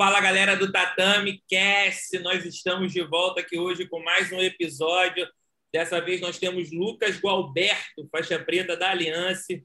Fala galera do Tatame Cast, nós estamos de volta aqui hoje com mais um episódio. Dessa vez nós temos Lucas Gualberto, faixa preta da Aliança.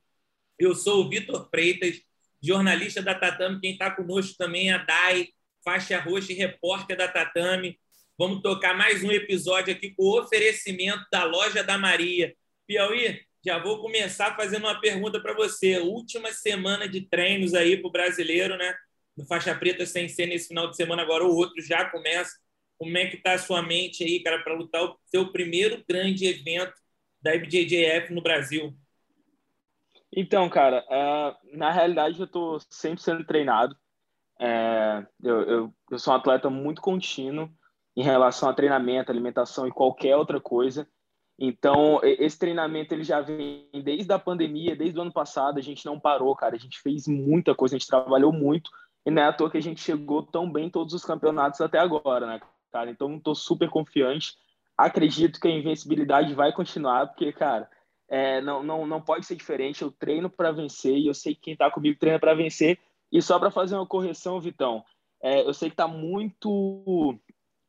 Eu sou o Vitor Freitas, jornalista da Tatame. Quem está conosco também é a Dai, faixa roxa e repórter da Tatame. Vamos tocar mais um episódio aqui com o oferecimento da Loja da Maria. Piauí, já vou começar fazendo uma pergunta para você. Última semana de treinos aí para o brasileiro, né? No Faixa Preta sem ser nesse final de semana, agora o outro já começa. Como é que está a sua mente aí, cara, para lutar o seu primeiro grande evento da IBJJF no Brasil? Então, cara, uh, na realidade eu estou sempre sendo treinado. É, eu, eu, eu sou um atleta muito contínuo em relação a treinamento, alimentação e qualquer outra coisa. Então, esse treinamento ele já vem desde a pandemia, desde o ano passado, a gente não parou, cara. A gente fez muita coisa, a gente trabalhou muito e não é à toa que a gente chegou tão bem em todos os campeonatos até agora, né, cara? Então, estou super confiante. Acredito que a invencibilidade vai continuar, porque, cara, é, não, não, não pode ser diferente. Eu treino para vencer e eu sei que quem está comigo treina para vencer. E só para fazer uma correção, Vitão, é, eu sei que está muito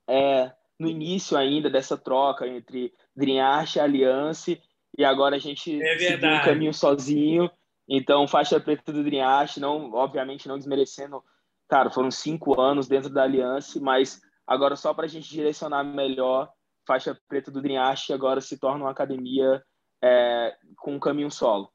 é, no início ainda dessa troca entre Dreamart e Aliança, e agora a gente é seguiu um caminho sozinho. Então, faixa preta do Dreamart, não, obviamente não desmerecendo, cara, foram cinco anos dentro da Aliança, mas agora só para a gente direcionar melhor, faixa preta do Dreamart agora se torna uma academia é, com um caminho solo.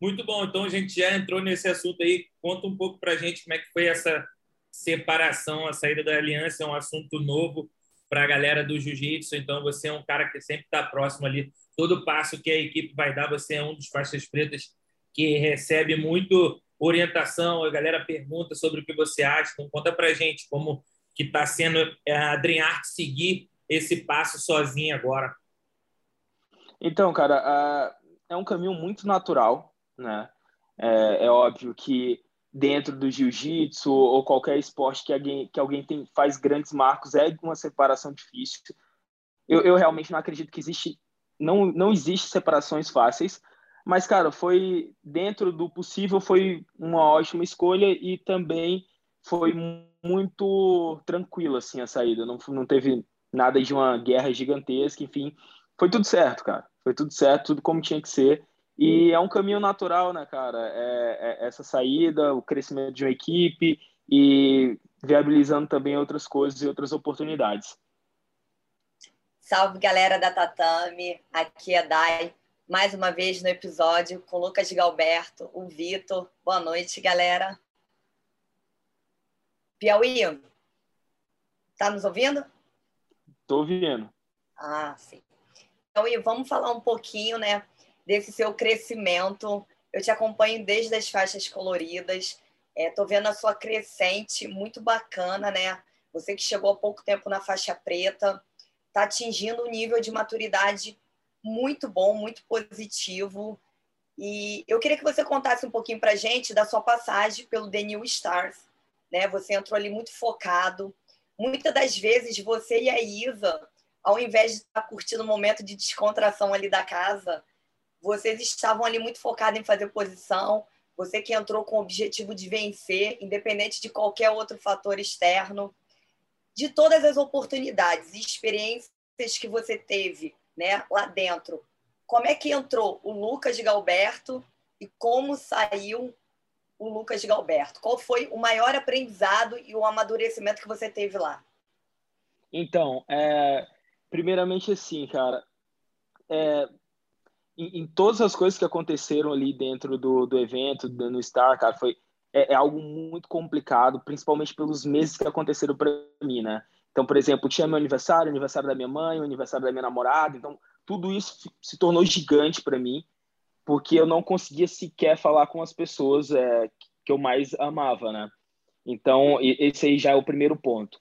Muito bom, então a gente já entrou nesse assunto aí. Conta um pouco para a gente como é que foi essa separação, a saída da aliança, é um assunto novo para a galera do jiu-jitsu. Então você é um cara que sempre está próximo ali. Todo passo que a equipe vai dar, você é um dos faixas pretas que recebe muito orientação, a galera pergunta sobre o que você acha. Então, conta para gente como que está sendo a Dreamart seguir esse passo sozinho agora. Então, cara, é um caminho muito natural, né? É, é óbvio que dentro do jiu-jitsu ou qualquer esporte que alguém, que alguém tem, faz grandes marcos é uma separação difícil. Eu, eu realmente não acredito que existe, não, não existe separações fáceis, mas, cara, foi dentro do possível, foi uma ótima escolha e também foi muito tranquila, assim, a saída. Não, não teve nada de uma guerra gigantesca, enfim. Foi tudo certo, cara. Foi tudo certo, tudo como tinha que ser. E é um caminho natural, né, cara? É, é essa saída, o crescimento de uma equipe e viabilizando também outras coisas e outras oportunidades. Salve, galera da Tatame. Aqui é Dai mais uma vez no episódio com Lucas Galberto, o Vitor. Boa noite, galera. Piauí, tá nos ouvindo? Tô ouvindo. Ah, sim. Piauí, vamos falar um pouquinho, né, desse seu crescimento. Eu te acompanho desde as faixas coloridas. É, tô vendo a sua crescente, muito bacana, né? Você que chegou há pouco tempo na faixa preta, tá atingindo um nível de maturidade muito bom, muito positivo. E eu queria que você contasse um pouquinho para gente da sua passagem pelo The New Stars. Né? Você entrou ali muito focado. Muitas das vezes você e a Isa, ao invés de estar curtindo o um momento de descontração ali da casa, vocês estavam ali muito focados em fazer posição. Você que entrou com o objetivo de vencer, independente de qualquer outro fator externo. De todas as oportunidades e experiências que você teve né, lá dentro. Como é que entrou o Lucas Galberto e como saiu o Lucas Galberto? Qual foi o maior aprendizado e o amadurecimento que você teve lá? Então, é, primeiramente assim, cara, é, em, em, todas as coisas que aconteceram ali dentro do, do evento, no Star, cara, foi é, é algo muito complicado, principalmente pelos meses que aconteceram para mim, né? Então, por exemplo, tinha meu aniversário, aniversário da minha mãe, aniversário da minha namorada. Então, tudo isso se tornou gigante para mim, porque eu não conseguia sequer falar com as pessoas é, que eu mais amava, né? Então, esse aí já é o primeiro ponto.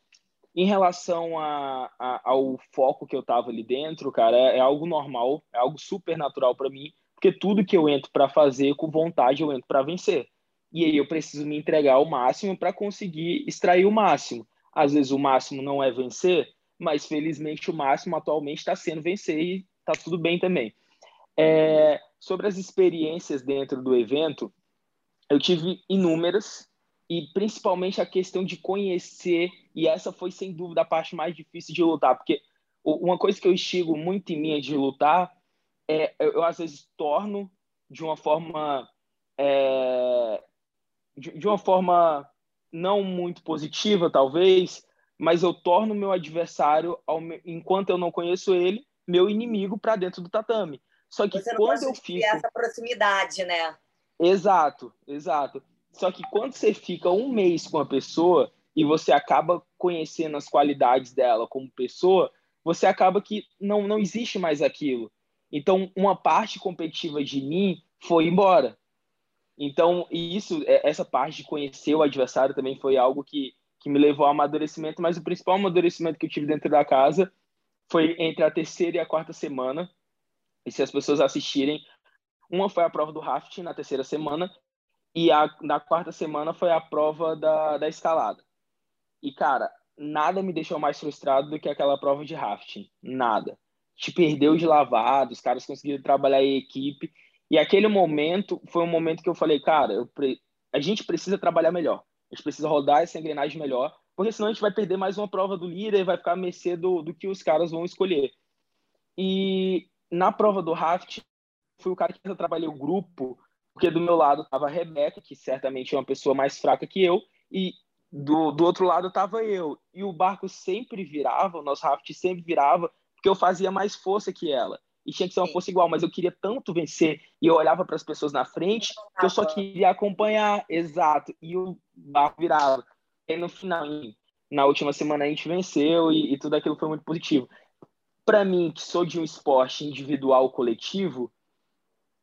Em relação a, a, ao foco que eu tava ali dentro, cara, é, é algo normal, é algo super natural para mim, porque tudo que eu entro para fazer com vontade, eu entro para vencer. E aí eu preciso me entregar ao máximo para conseguir extrair o máximo. Às vezes o máximo não é vencer, mas felizmente o máximo atualmente está sendo vencer e está tudo bem também. É, sobre as experiências dentro do evento, eu tive inúmeras e principalmente a questão de conhecer, e essa foi sem dúvida a parte mais difícil de lutar, porque uma coisa que eu instigo muito em mim de lutar é eu, eu às vezes torno de uma forma é, de, de, uma forma não muito positiva talvez, mas eu torno meu adversário enquanto eu não conheço ele meu inimigo para dentro do tatame. Só que Você quando eu fico essa proximidade, né? Exato, exato. Só que quando você fica um mês com a pessoa e você acaba conhecendo as qualidades dela como pessoa, você acaba que não, não existe mais aquilo. Então, uma parte competitiva de mim foi embora. Então, isso, é, essa parte de conhecer o adversário também foi algo que, que me levou ao amadurecimento, mas o principal amadurecimento que eu tive dentro da casa foi entre a terceira e a quarta semana. E se as pessoas assistirem, uma foi a prova do rafting na terceira semana e a, na quarta semana foi a prova da, da escalada. E, cara, nada me deixou mais frustrado do que aquela prova de rafting. Nada. Te perdeu de lavado, os caras conseguiram trabalhar em equipe. E aquele momento foi um momento que eu falei, cara, pre... a gente precisa trabalhar melhor. A gente precisa rodar essa engrenagem melhor, porque senão a gente vai perder mais uma prova do líder e vai ficar a mercê do, do que os caras vão escolher. E na prova do rafting, fui o cara que trabalhei o grupo porque do meu lado estava a Rebeca, que certamente é uma pessoa mais fraca que eu, e do, do outro lado estava eu. E o barco sempre virava, o nosso raft sempre virava, porque eu fazia mais força que ela. E tinha que ser uma força igual, mas eu queria tanto vencer. E eu olhava para as pessoas na frente, que eu só queria acompanhar, exato. E o barco virava. E no final, na última semana, a gente venceu e, e tudo aquilo foi muito positivo. Para mim, que sou de um esporte individual coletivo,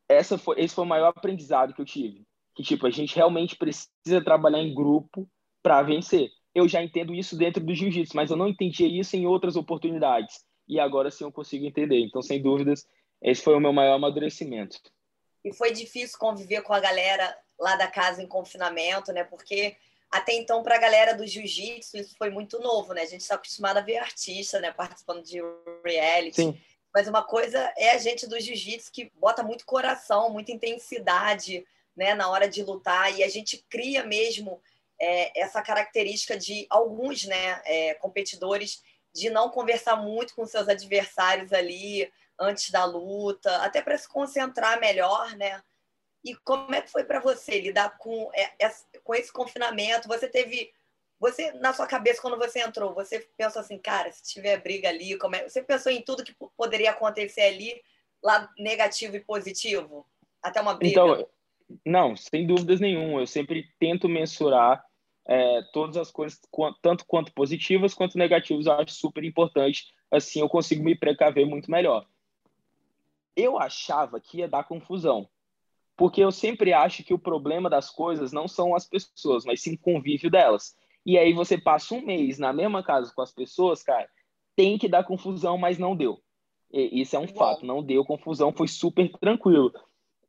essa foi, esse foi o maior aprendizado que eu tive. Que, tipo, a gente realmente precisa trabalhar em grupo para vencer. Eu já entendo isso dentro do jiu-jitsu, mas eu não entendia isso em outras oportunidades. E agora sim eu consigo entender. Então, sem dúvidas, esse foi o meu maior amadurecimento. E foi difícil conviver com a galera lá da casa em confinamento, né? Porque até então, para a galera do jiu-jitsu, isso foi muito novo, né? A gente está acostumado a ver artista, né? Participando de reality. Sim. Mas uma coisa é a gente do jiu-jitsu que bota muito coração, muita intensidade né, na hora de lutar, e a gente cria mesmo é, essa característica de alguns né, é, competidores de não conversar muito com seus adversários ali antes da luta, até para se concentrar melhor, né? E como é que foi para você lidar com, é, com esse confinamento? Você teve você, na sua cabeça, quando você entrou, você pensou assim, cara, se tiver briga ali, como é... você pensou em tudo que poderia acontecer ali, lá negativo e positivo? Até uma briga? Então, não, sem dúvidas nenhuma. Eu sempre tento mensurar é, todas as coisas, tanto quanto positivas quanto negativas, eu acho super importante. Assim eu consigo me precaver muito melhor. Eu achava que ia dar confusão, porque eu sempre acho que o problema das coisas não são as pessoas, mas sim o convívio delas. E aí você passa um mês na mesma casa com as pessoas, cara, tem que dar confusão, mas não deu. E, isso é um fato, não deu confusão, foi super tranquilo.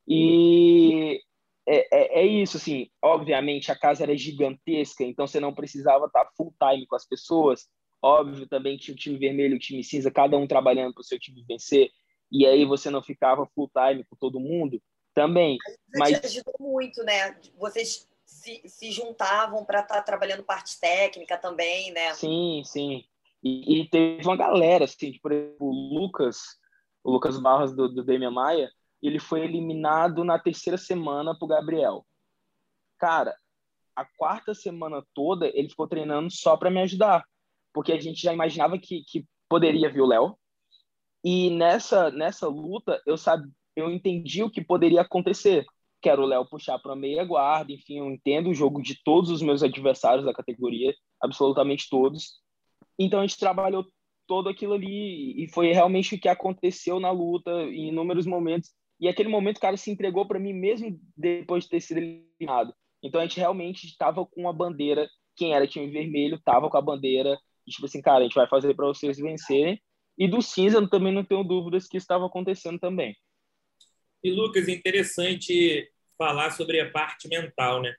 E é, é, é, isso, assim, obviamente a casa era gigantesca, então você não precisava estar full time com as pessoas. Óbvio, também tinha o time vermelho e o time cinza, cada um trabalhando para o seu time vencer, e aí você não ficava full time com todo mundo também. Mas te ajudou muito, né? Vocês se, se juntavam para estar tá trabalhando parte técnica também, né? Sim, sim. E, e, teve uma galera, assim, por exemplo, o Lucas, o Lucas Barros do, do Demian Maia, ele foi eliminado na terceira semana pro Gabriel. Cara, a quarta semana toda ele ficou treinando só para me ajudar, porque a gente já imaginava que, que poderia vir o Léo. E nessa nessa luta eu sabe, eu entendi o que poderia acontecer quero o Léo puxar para meia guarda, enfim, eu entendo o jogo de todos os meus adversários da categoria, absolutamente todos. Então a gente trabalhou todo aquilo ali e foi realmente o que aconteceu na luta em inúmeros momentos. E aquele momento o cara se entregou para mim mesmo depois de ter sido eliminado. Então a gente realmente estava com a bandeira, quem era time vermelho estava com a bandeira, tipo assim, cara, a gente vai fazer para vocês vencerem. E do cinza também não tenho dúvidas que estava acontecendo também. E Lucas, interessante falar sobre a parte mental, né?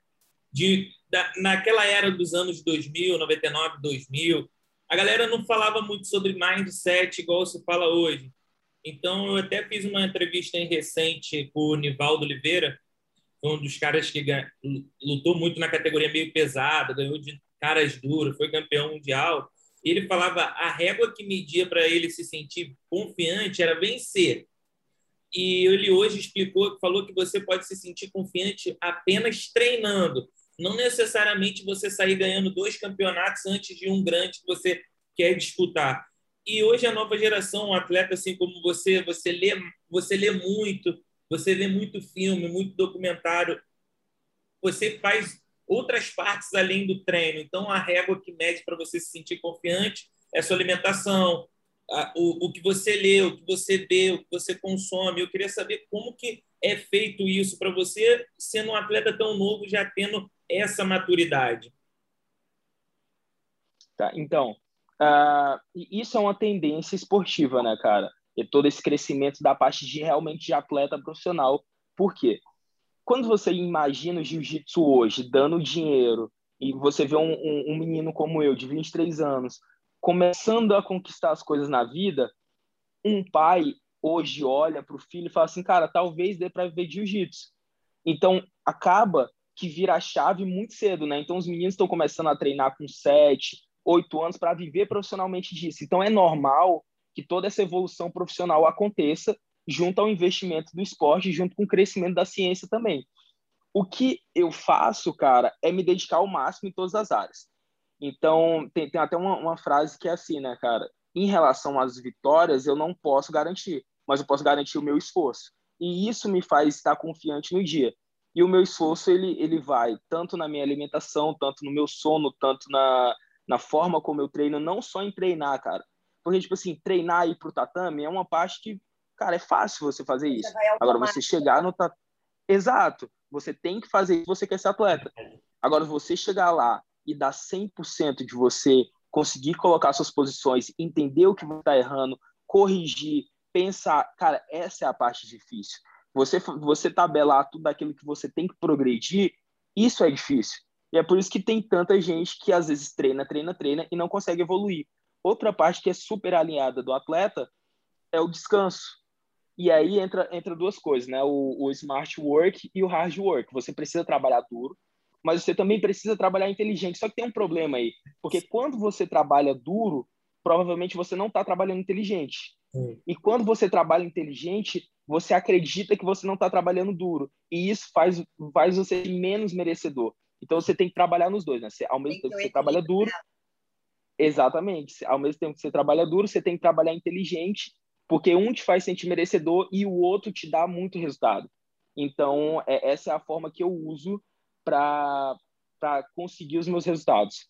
De, da, naquela era dos anos 2000, 99, 2000, a galera não falava muito sobre mindset igual se fala hoje. Então, eu até fiz uma entrevista em recente com o Nivaldo Oliveira, um dos caras que lutou muito na categoria meio pesada, ganhou de caras duros, foi campeão mundial. Ele falava a régua que media para ele se sentir confiante era vencer. E ele hoje explicou, falou que você pode se sentir confiante apenas treinando, não necessariamente você sair ganhando dois campeonatos antes de um grande que você quer disputar. E hoje a nova geração, um atleta assim como você, você lê, você lê muito, você vê muito filme, muito documentário, você faz outras partes além do treino. Então a régua que mede para você se sentir confiante é a sua alimentação, o, o que você lê, o que você vê, o que você consome. Eu queria saber como que é feito isso para você, sendo um atleta tão novo, já tendo essa maturidade. Tá, então, Uh, isso é uma tendência esportiva, né, cara? E todo esse crescimento da parte de realmente de atleta profissional. Por quê? Quando você imagina o jiu-jitsu hoje dando dinheiro e você vê um, um, um, menino como eu, de 23 anos, começando a conquistar as coisas na vida, um pai hoje olha para o filho e fala assim, cara, talvez dê para viver jiu-jitsu. Então, acaba que vira a chave muito cedo, né? Então, os meninos estão começando a treinar com 7, oito anos para viver profissionalmente disso. Então, é normal que toda essa evolução profissional aconteça junto ao investimento do esporte, junto com o crescimento da ciência também. O que eu faço, cara, é me dedicar ao máximo em todas as áreas. Então, tem, tem até uma, uma frase que é assim, né, cara? Em relação às vitórias, eu não posso garantir, mas eu posso garantir o meu esforço. E isso me faz estar confiante no dia. E o meu esforço, ele, ele vai tanto na minha alimentação, tanto no meu sono, tanto na, na forma como eu treino, não só em treinar, cara. Porque, tipo assim, treinar e ir pro tatame é uma parte que, cara, é fácil você fazer isso. Agora, você chegar no tatame. Exato. Você tem que fazer isso você quer ser atleta. Agora, você chegar lá e dar 100% de você, conseguir colocar suas posições, entender o que você está errando, corrigir, pensar. Cara, essa é a parte difícil. Você, você tabelar tudo aquilo que você tem que progredir, isso é difícil. E é por isso que tem tanta gente que às vezes treina, treina, treina e não consegue evoluir. Outra parte que é super alinhada do atleta é o descanso. E aí entra, entra duas coisas, né? O, o smart work e o hard work. Você precisa trabalhar duro, mas você também precisa trabalhar inteligente. Só que tem um problema aí, porque quando você trabalha duro, provavelmente você não está trabalhando inteligente. Sim. E quando você trabalha inteligente, você acredita que você não está trabalhando duro. E isso faz, faz você menos merecedor. Então você tem que trabalhar nos dois, né? Você, ao mesmo tempo que você trabalha duro. Exatamente. Ao mesmo tempo que você trabalha duro, você tem que trabalhar inteligente, porque um te faz sentir merecedor e o outro te dá muito resultado. Então, é, essa é a forma que eu uso para conseguir os meus resultados.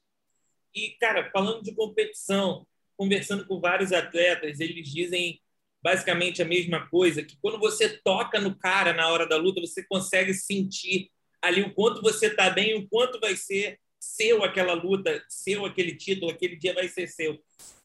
E, cara, falando de competição, conversando com vários atletas, eles dizem basicamente a mesma coisa, que quando você toca no cara na hora da luta, você consegue sentir ali o quanto você está bem, o quanto vai ser seu aquela luta, seu aquele título, aquele dia vai ser seu.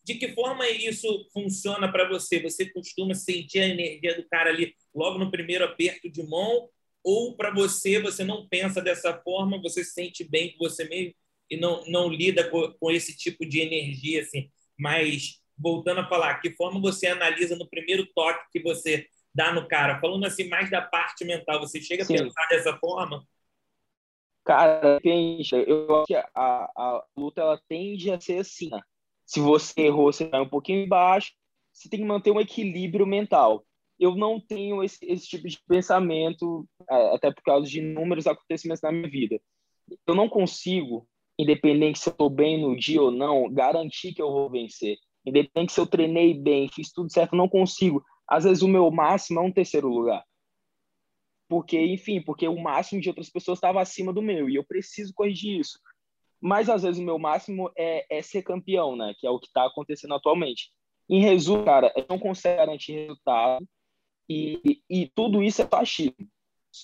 De que forma isso funciona para você? Você costuma sentir a energia do cara ali logo no primeiro aperto de mão? Ou para você, você não pensa dessa forma, você se sente bem com você mesmo e não, não lida com, com esse tipo de energia? Assim? Mas, voltando a falar, que forma você analisa no primeiro toque que você dá no cara? Falando assim mais da parte mental, você chega Sim. a pensar dessa forma? Cara, depende. Eu acho que a, a luta ela tende a ser assim. Né? Se você errou, você vai um pouquinho embaixo. Você tem que manter um equilíbrio mental. Eu não tenho esse, esse tipo de pensamento, até por causa de inúmeros acontecimentos na minha vida. Eu não consigo, independente se eu estou bem no dia ou não, garantir que eu vou vencer. Independente se eu treinei bem, fiz tudo certo, não consigo. Às vezes o meu máximo é um terceiro lugar porque, enfim, porque o máximo de outras pessoas estava acima do meu e eu preciso corrigir isso. Mas às vezes o meu máximo é, é ser campeão, né? Que é o que está acontecendo atualmente. Em resumo, cara, eu não consigo garantir resultado e, e tudo isso é achismo.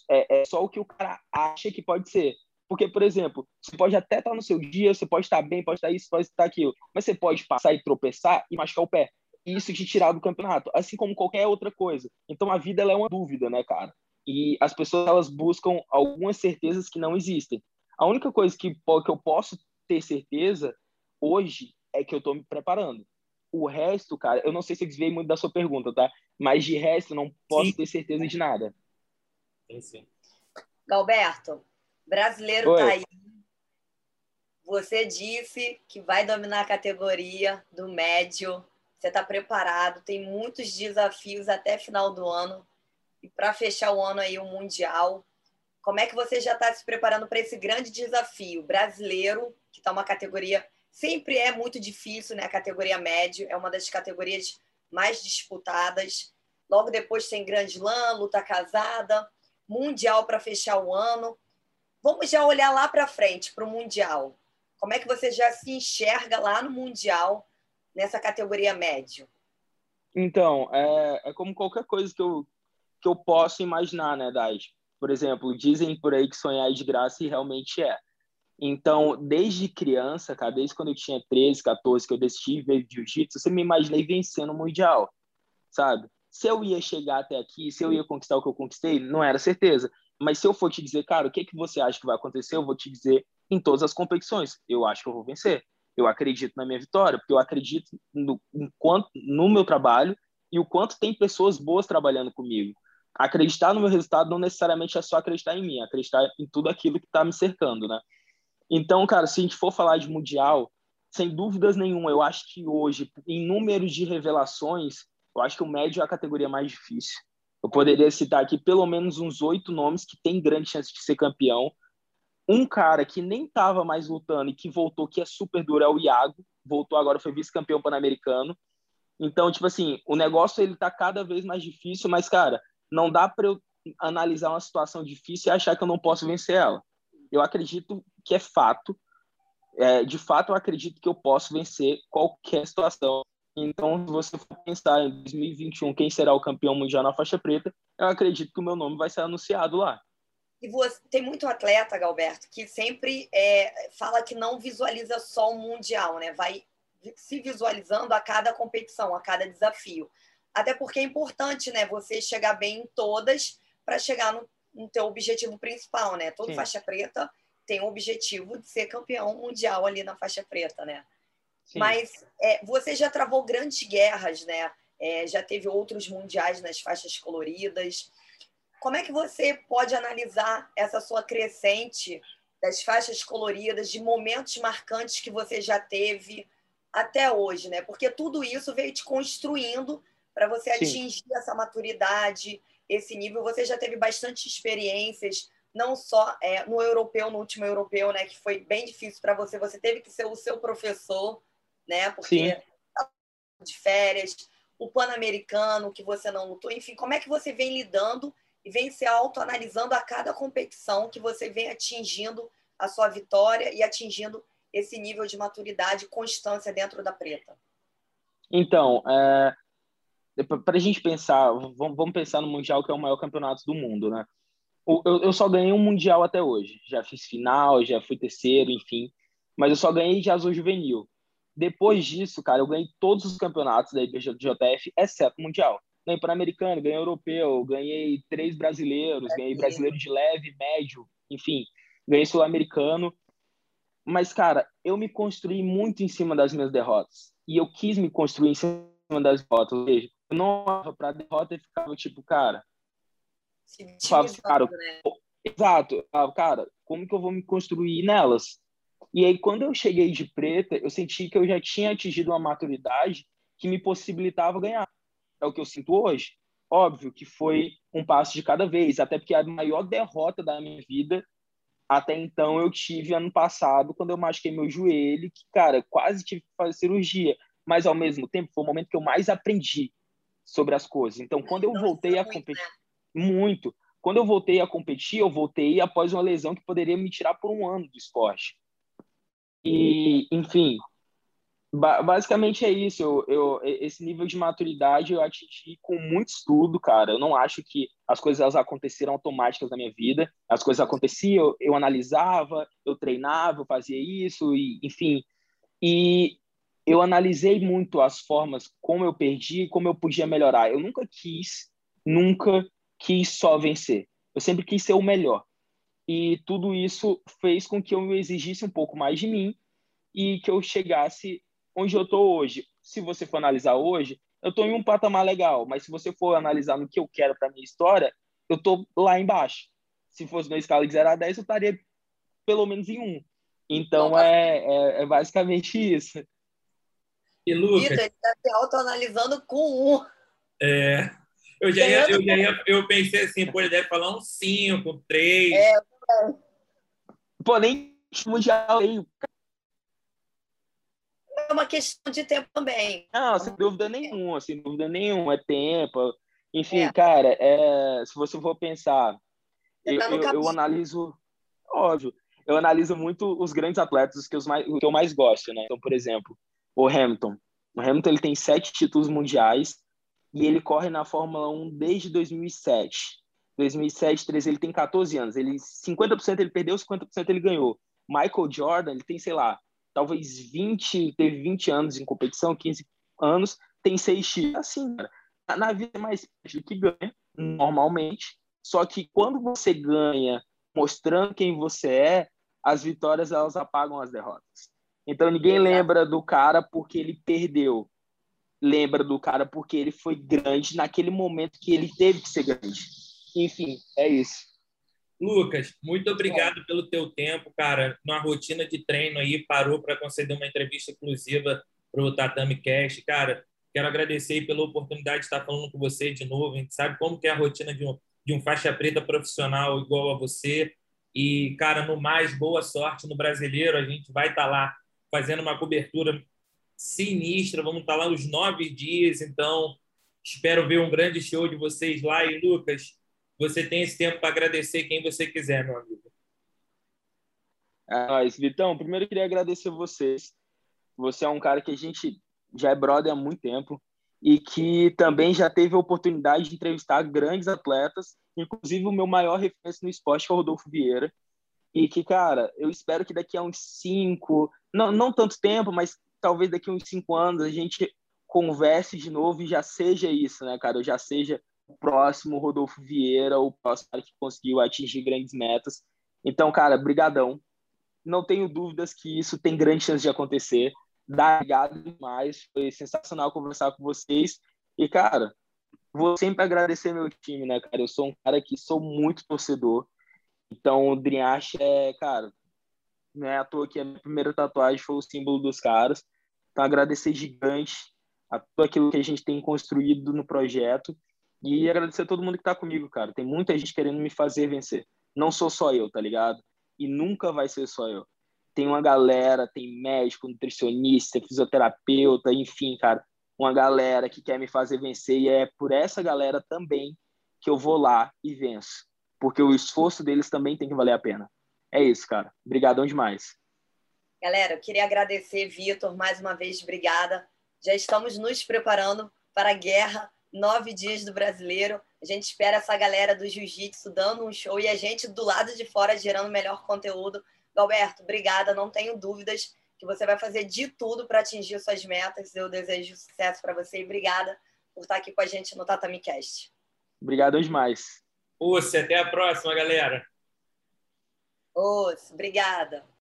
É, é só o que o cara acha que pode ser. Porque, por exemplo, você pode até estar tá no seu dia, você pode estar bem, pode estar isso, pode estar aquilo, mas você pode passar e tropeçar e machucar o pé. E isso te tirar do campeonato, assim como qualquer outra coisa. Então a vida é uma dúvida, né, cara? E as pessoas elas buscam algumas certezas que não existem. A única coisa que, que eu posso ter certeza hoje é que eu estou me preparando. O resto, cara, eu não sei se eu desviei muito da sua pergunta, tá? Mas de resto, não posso sim. ter certeza de nada. Sim, sim. Galberto, brasileiro Oi. tá aí. Você disse que vai dominar a categoria do médio. Você está preparado, tem muitos desafios até final do ano. E para fechar o ano aí, o Mundial. Como é que você já está se preparando para esse grande desafio? Brasileiro, que está uma categoria. Sempre é muito difícil, né? A categoria médio é uma das categorias mais disputadas. Logo depois tem Grande Slam, luta casada, Mundial para fechar o ano. Vamos já olhar lá para frente, para o Mundial. Como é que você já se enxerga lá no Mundial, nessa categoria médio? Então, é, é como qualquer coisa que eu, que eu posso imaginar, né, Dai? Por exemplo, dizem por aí que sonhar é de graça e realmente é. Então, desde criança, cara, desde quando eu tinha 13, 14, que eu decidi ver jiu-jitsu, eu me imaginei vencendo o Mundial, sabe? Se eu ia chegar até aqui, se eu ia conquistar o que eu conquistei, não era certeza. Mas se eu for te dizer, cara, o que, que você acha que vai acontecer, eu vou te dizer em todas as competições. Eu acho que eu vou vencer. Eu acredito na minha vitória, porque eu acredito no, quanto, no meu trabalho e o quanto tem pessoas boas trabalhando comigo. Acreditar no meu resultado não necessariamente é só acreditar em mim, é acreditar em tudo aquilo que está me cercando, né? Então, cara, se a gente for falar de mundial, sem dúvidas nenhuma, eu acho que hoje, em números de revelações, eu acho que o médio é a categoria mais difícil. Eu poderia citar aqui pelo menos uns oito nomes que têm grande chance de ser campeão. Um cara que nem estava mais lutando e que voltou, que é super duro, é o Iago. Voltou agora, foi vice-campeão pan-americano. Então, tipo assim, o negócio ele tá cada vez mais difícil, mas, cara, não dá para eu analisar uma situação difícil e achar que eu não posso vencer ela. Eu acredito que é fato. É, de fato, eu acredito que eu posso vencer qualquer situação. Então, se você for pensar em 2021, quem será o campeão mundial na faixa preta, eu acredito que o meu nome vai ser anunciado lá. E você, tem muito atleta, Galberto, que sempre é, fala que não visualiza só o mundial, né? Vai se visualizando a cada competição, a cada desafio. Até porque é importante, né? Você chegar bem em todas para chegar no, no teu objetivo principal, né? Todo Sim. faixa preta tem o objetivo de ser campeão mundial ali na faixa preta, né? Sim. Mas é, você já travou grandes guerras, né? É, já teve outros mundiais nas faixas coloridas. Como é que você pode analisar essa sua crescente das faixas coloridas, de momentos marcantes que você já teve até hoje, né? Porque tudo isso veio te construindo para você Sim. atingir essa maturidade, esse nível. Você já teve bastante experiências não só é, no europeu, no último europeu, né, que foi bem difícil para você, você teve que ser o seu professor, né, porque Sim. de férias, o pan-americano que você não lutou, enfim, como é que você vem lidando e vem se autoanalisando a cada competição que você vem atingindo a sua vitória e atingindo esse nível de maturidade e constância dentro da preta? Então, é, para a gente pensar, vamos pensar no Mundial, que é o maior campeonato do mundo, né? eu, eu só ganhei um mundial até hoje. Já fiz final, já fui terceiro, enfim. Mas eu só ganhei de azul juvenil. Depois disso, cara, eu ganhei todos os campeonatos da IBJJF, exceto o mundial. Ganhei Pan-Americano, ganhei Europeu, ganhei três brasileiros, ganhei brasileiro de leve, médio, enfim, ganhei Sul-Americano. Mas, cara, eu me construí muito em cima das minhas derrotas. E eu quis me construir em cima das derrotas. Ou seja, eu não olhava pra derrota e ficava tipo, cara, se cara, né? Exato. Cara, como que eu vou me construir nelas? E aí, quando eu cheguei de preta, eu senti que eu já tinha atingido uma maturidade que me possibilitava ganhar. É o que eu sinto hoje. Óbvio que foi um passo de cada vez, até porque a maior derrota da minha vida até então eu tive ano passado, quando eu machuquei meu joelho, que, cara, quase tive que fazer cirurgia. Mas, ao mesmo tempo, foi o momento que eu mais aprendi sobre as coisas. Então, quando eu voltei a competir... Né? muito. Quando eu voltei a competir, eu voltei após uma lesão que poderia me tirar por um ano do esporte. E, enfim, ba basicamente é isso. Eu, eu, esse nível de maturidade eu atingi com muito estudo, cara. Eu não acho que as coisas elas aconteceram automáticas na minha vida. As coisas aconteciam, eu, eu analisava, eu treinava, eu fazia isso, e, enfim. E eu analisei muito as formas como eu perdi, como eu podia melhorar. Eu nunca quis, nunca quis só vencer. Eu sempre quis ser o melhor. E tudo isso fez com que eu exigisse um pouco mais de mim e que eu chegasse onde eu estou hoje. Se você for analisar hoje, eu estou em um patamar legal, mas se você for analisar no que eu quero para minha história, eu estou lá embaixo, se fosse na escala de 0 a 10, eu estaria pelo menos em 1. Então, é, é, é, basicamente isso. E Lucas... Vitor, ele está se autoanalisando com 1. É... Eu, já ia, eu, já ia, eu pensei assim, pô, ele deve falar um 5, 3. É, Pô, nem mundial aí. É uma questão de tempo também. Não, sem dúvida nenhuma, sem dúvida nenhuma. É tempo. Enfim, é. cara, é, se você for pensar, eu, tá eu, eu, analiso, óbvio, eu analiso muito os grandes atletas que, os mais, que eu mais gosto, né? Então, por exemplo, o Hamilton. O Hamilton ele tem sete títulos mundiais e ele corre na Fórmula 1 desde 2007. 2007, 13, ele tem 14 anos. Ele 50% ele perdeu, 50% ele ganhou. Michael Jordan, ele tem, sei lá, talvez 20, teve 20 anos em competição, 15 anos, tem 6 títulos. Assim, cara, na vida é mais do que ganha, normalmente. Só que quando você ganha mostrando quem você é, as vitórias elas apagam as derrotas. Então ninguém lembra do cara porque ele perdeu. Lembra do cara porque ele foi grande naquele momento que ele teve que ser grande. Enfim, é isso. Lucas, muito obrigado pelo teu tempo, cara. Na rotina de treino aí, parou para conceder uma entrevista exclusiva para o Tatame Cast. Cara, quero agradecer pela oportunidade de estar falando com você de novo. A gente sabe como que é a rotina de um, de um faixa preta profissional igual a você. E, cara, no mais, boa sorte no Brasileiro. A gente vai estar lá fazendo uma cobertura sinistra. Vamos estar lá os nove dias. Então, espero ver um grande show de vocês lá. E, Lucas, você tem esse tempo para agradecer quem você quiser, meu amigo. É nóis. Vitão, primeiro eu queria agradecer vocês. Você é um cara que a gente já é brother há muito tempo e que também já teve a oportunidade de entrevistar grandes atletas, inclusive o meu maior referência no esporte, que é o Rodolfo Vieira. E que, cara, eu espero que daqui a uns cinco, não, não tanto tempo, mas talvez daqui uns cinco anos a gente converse de novo e já seja isso, né, cara? Já seja o próximo Rodolfo Vieira, o próximo cara que conseguiu atingir grandes metas. Então, cara, brigadão. Não tenho dúvidas que isso tem grande chance de acontecer. Obrigado demais. Foi sensacional conversar com vocês. E, cara, vou sempre agradecer meu time, né, cara? Eu sou um cara que sou muito torcedor. Então, o Drinhache é, cara, não é à toa que a minha primeira tatuagem foi o símbolo dos caras. Então, agradecer gigante a tudo aquilo que a gente tem construído no projeto e agradecer a todo mundo que tá comigo, cara. Tem muita gente querendo me fazer vencer. Não sou só eu, tá ligado? E nunca vai ser só eu. Tem uma galera, tem médico, nutricionista, fisioterapeuta, enfim, cara. Uma galera que quer me fazer vencer e é por essa galera também que eu vou lá e venço. Porque o esforço deles também tem que valer a pena. É isso, cara. Obrigadão demais. Galera, eu queria agradecer, Vitor, mais uma vez, obrigada. Já estamos nos preparando para a guerra nove dias do brasileiro. A gente espera essa galera do jiu-jitsu dando um show e a gente do lado de fora gerando melhor conteúdo. Galberto, obrigada. Não tenho dúvidas que você vai fazer de tudo para atingir suas metas. Eu desejo sucesso para você e obrigada por estar aqui com a gente no Tatami Cast. Obrigado demais. Uce, até a próxima, galera. Obrigada.